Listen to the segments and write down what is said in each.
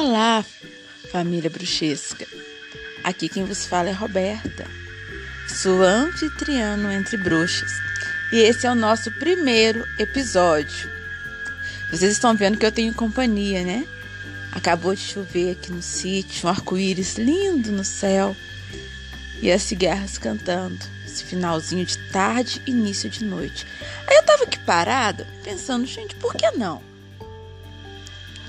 Olá, família bruxesca. Aqui quem vos fala é Roberta, sua anfitriã entre bruxas. E esse é o nosso primeiro episódio. Vocês estão vendo que eu tenho companhia, né? Acabou de chover aqui no sítio, um arco-íris lindo no céu e as cigarras cantando. Esse finalzinho de tarde, início de noite. Aí eu tava aqui parada, pensando, gente, por que não?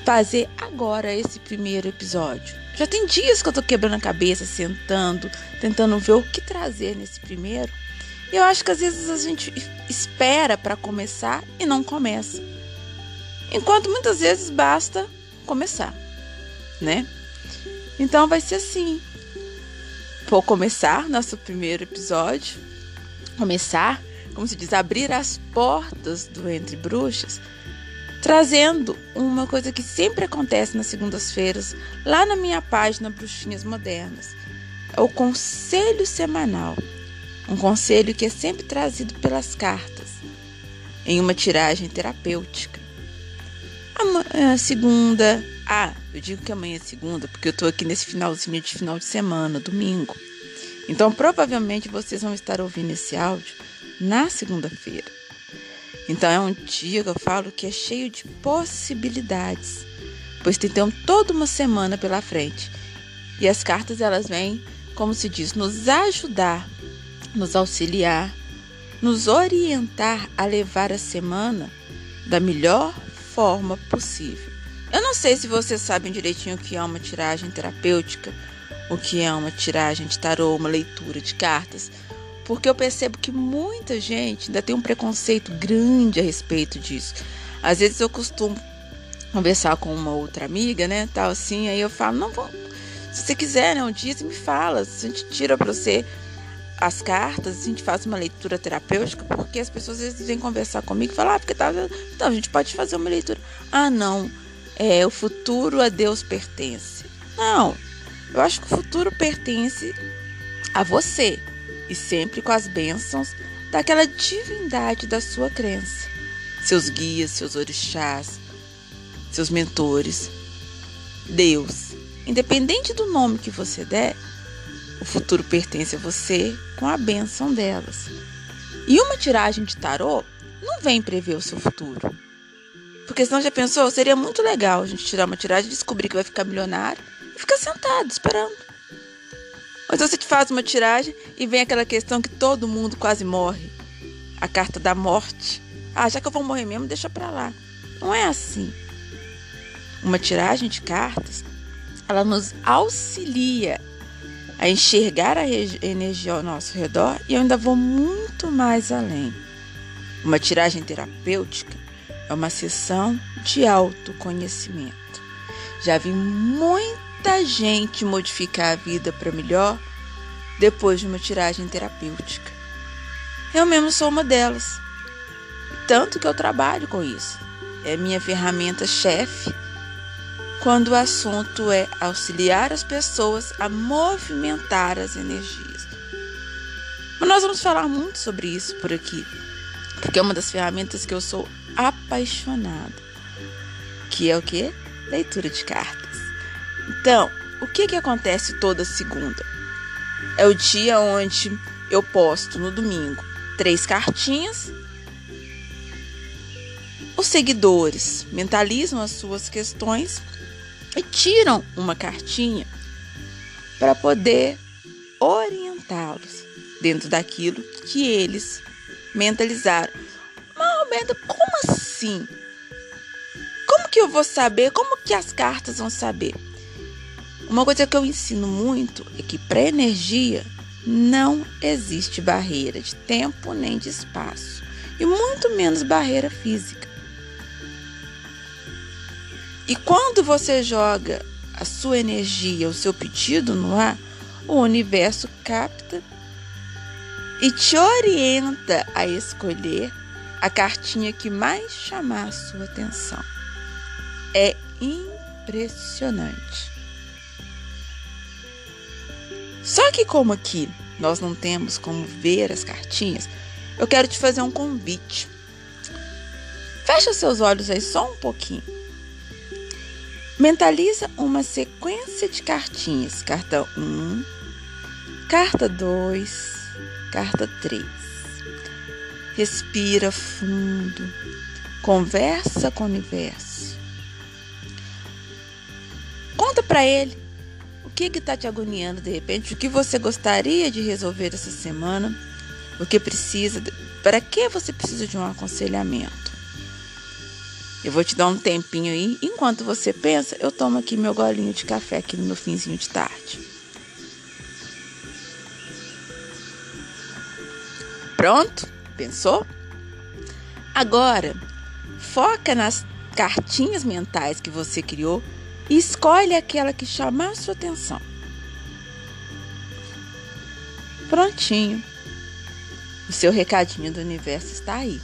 Fazer agora esse primeiro episódio. Já tem dias que eu tô quebrando a cabeça, sentando, tentando ver o que trazer nesse primeiro. E eu acho que às vezes a gente espera para começar e não começa. Enquanto muitas vezes basta começar, né? Então vai ser assim. Vou começar nosso primeiro episódio. Começar, como se diz, abrir as portas do Entre Bruxas, trazendo uma coisa que sempre acontece nas segundas-feiras, lá na minha página Bruxinhas Modernas. É o conselho semanal. Um conselho que é sempre trazido pelas cartas, em uma tiragem terapêutica. A segunda. Ah, eu digo que amanhã é segunda, porque eu tô aqui nesse finalzinho de final de semana, domingo. Então, provavelmente vocês vão estar ouvindo esse áudio na segunda-feira. Então, é um dia que eu falo que é cheio de possibilidades, pois tem então, toda uma semana pela frente. E as cartas, elas vêm, como se diz, nos ajudar, nos auxiliar, nos orientar a levar a semana da melhor forma possível. Eu não sei se vocês sabem direitinho o que é uma tiragem terapêutica, o que é uma tiragem de tarô, uma leitura de cartas, porque eu percebo que muita gente ainda tem um preconceito grande a respeito disso. Às vezes eu costumo conversar com uma outra amiga, né, tal assim, aí eu falo, não, vou, se você quiser, né, um dia você me fala, se a gente tira para você as cartas, a gente faz uma leitura terapêutica, porque as pessoas às vezes vêm conversar comigo e falam, ah, porque tá. Então, a gente pode fazer uma leitura. Ah, não, é, o futuro a Deus pertence. Não, eu acho que o futuro pertence a você e sempre com as bênçãos daquela divindade da sua crença. Seus guias, seus orixás, seus mentores. Deus. Independente do nome que você der, o futuro pertence a você com a benção delas. E uma tiragem de tarô não vem prever o seu futuro. Porque senão já pensou, seria muito legal a gente tirar uma tiragem, descobrir que vai ficar milionário e ficar sentado esperando. Ou então você faz uma tiragem e vem aquela questão que todo mundo quase morre. A carta da morte. Ah, já que eu vou morrer mesmo, deixa pra lá. Não é assim. Uma tiragem de cartas, ela nos auxilia a enxergar a energia ao nosso redor e eu ainda vou muito mais além. Uma tiragem terapêutica é uma sessão de autoconhecimento. Já vi muita gente modificar a vida para melhor depois de uma tiragem terapêutica. Eu mesmo sou uma delas. Tanto que eu trabalho com isso. É minha ferramenta chefe quando o assunto é auxiliar as pessoas a movimentar as energias. Mas nós vamos falar muito sobre isso por aqui, porque é uma das ferramentas que eu sou apaixonada, que é o que? Leitura de cartas. Então, o que que acontece toda segunda? É o dia onde eu posto no domingo três cartinhas. Os seguidores mentalizam as suas questões e tiram uma cartinha para poder orientá-los dentro daquilo que eles mentalizaram. Mas, Roberta, como assim? Como que eu vou saber? Como que as cartas vão saber? Uma coisa que eu ensino muito é que para energia não existe barreira de tempo nem de espaço, e muito menos barreira física. E quando você joga a sua energia, o seu pedido no ar, o universo capta e te orienta a escolher a cartinha que mais chamar a sua atenção. É impressionante. Só que como aqui nós não temos como ver as cartinhas, eu quero te fazer um convite. Fecha seus olhos aí só um pouquinho. Mentaliza uma sequência de cartinhas. Carta 1, carta 2, carta 3. Respira fundo. Conversa com o universo. Conta para ele que está te agoniando de repente, o que você gostaria de resolver essa semana, o que precisa, para que você precisa de um aconselhamento. Eu vou te dar um tempinho aí. Enquanto você pensa, eu tomo aqui meu golinho de café aqui no meu finzinho de tarde. Pronto? Pensou? Agora, foca nas cartinhas mentais que você criou e escolhe aquela que chamar sua atenção. Prontinho. O seu recadinho do universo está aí.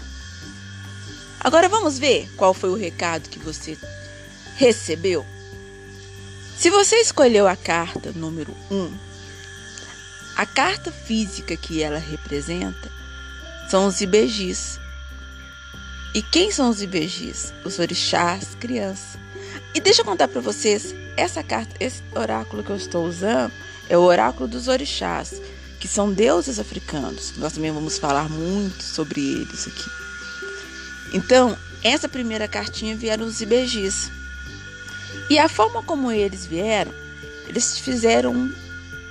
Agora vamos ver qual foi o recado que você recebeu. Se você escolheu a carta número 1, um, a carta física que ela representa são os ibejis. E quem são os ibejis? Os orixás, crianças. E deixa eu contar para vocês, essa carta, esse oráculo que eu estou usando é o oráculo dos orixás, que são deuses africanos. Nós também vamos falar muito sobre eles aqui. Então, essa primeira cartinha vieram os ibejis. E a forma como eles vieram, eles fizeram um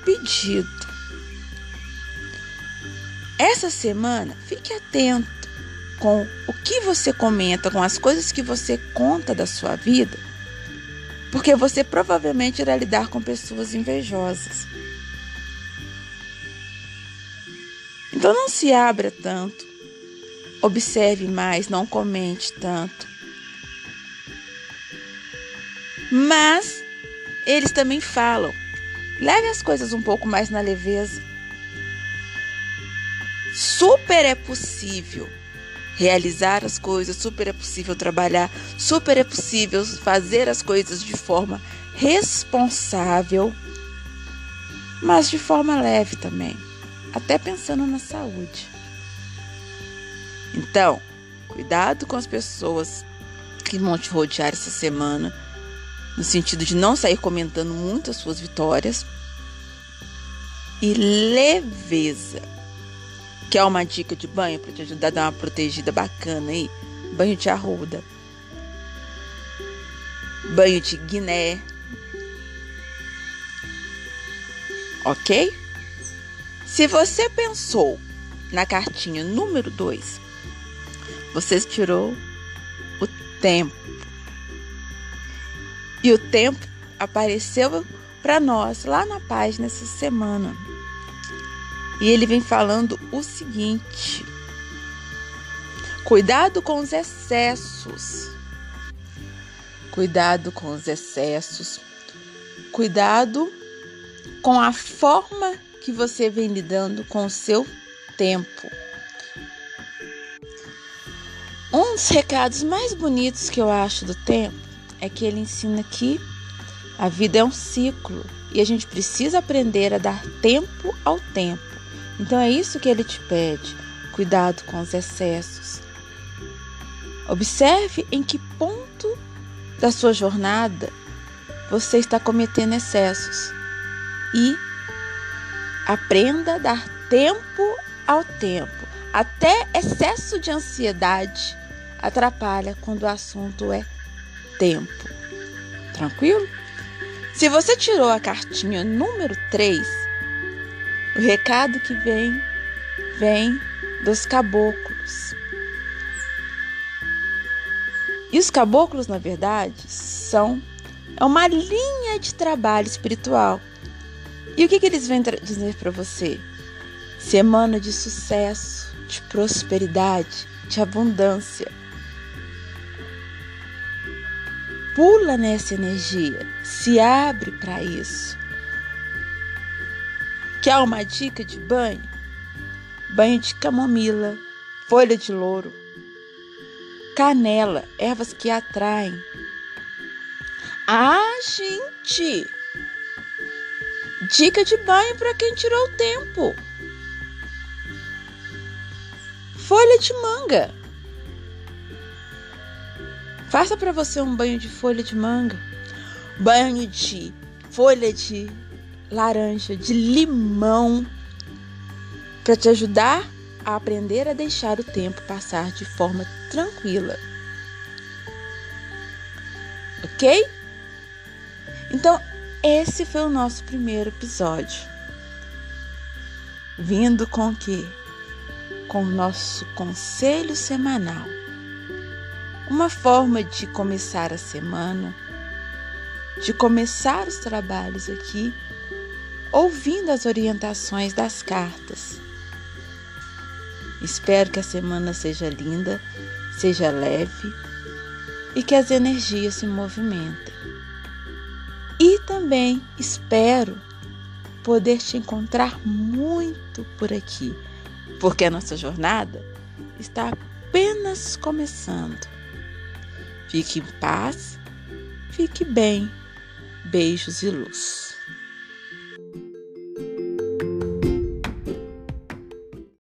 pedido. Essa semana, fique atento com o que você comenta, com as coisas que você conta da sua vida, porque você provavelmente irá lidar com pessoas invejosas. Então não se abra tanto Observe mais, não comente tanto. Mas eles também falam: leve as coisas um pouco mais na leveza. Super é possível realizar as coisas, super é possível trabalhar, super é possível fazer as coisas de forma responsável, mas de forma leve também, até pensando na saúde. Então, cuidado com as pessoas que vão te rodear essa semana, no sentido de não sair comentando muito as suas vitórias. E leveza, que é uma dica de banho para te ajudar a dar uma protegida bacana aí. Banho de arruda, banho de guiné. Ok? Se você pensou na cartinha número 2 você tirou o tempo. E o tempo apareceu para nós lá na página essa semana. E ele vem falando o seguinte: cuidado com os excessos. Cuidado com os excessos. Cuidado com a forma que você vem lidando com o seu tempo. Um dos recados mais bonitos que eu acho do tempo é que ele ensina que a vida é um ciclo e a gente precisa aprender a dar tempo ao tempo. Então é isso que ele te pede: cuidado com os excessos. Observe em que ponto da sua jornada você está cometendo excessos e aprenda a dar tempo ao tempo. Até excesso de ansiedade atrapalha quando o assunto é tempo. Tranquilo? Se você tirou a cartinha número 3, o recado que vem vem dos caboclos. E os caboclos, na verdade, são é uma linha de trabalho espiritual. E o que, que eles vêm dizer para você? Semana de sucesso, de prosperidade, de abundância. pula nessa energia, se abre para isso. Quer uma dica de banho? Banho de camomila, folha de louro, canela, ervas que atraem. Ah, gente! Dica de banho para quem tirou o tempo. Folha de manga. Faça para você um banho de folha de manga. banho de folha de laranja, de limão, para te ajudar a aprender a deixar o tempo passar de forma tranquila. Ok? Então, esse foi o nosso primeiro episódio. Vindo com que? Com o nosso conselho semanal. Uma forma de começar a semana, de começar os trabalhos aqui, ouvindo as orientações das cartas. Espero que a semana seja linda, seja leve e que as energias se movimentem. E também espero poder te encontrar muito por aqui, porque a nossa jornada está apenas começando. Fique em paz, fique bem. Beijos e luz.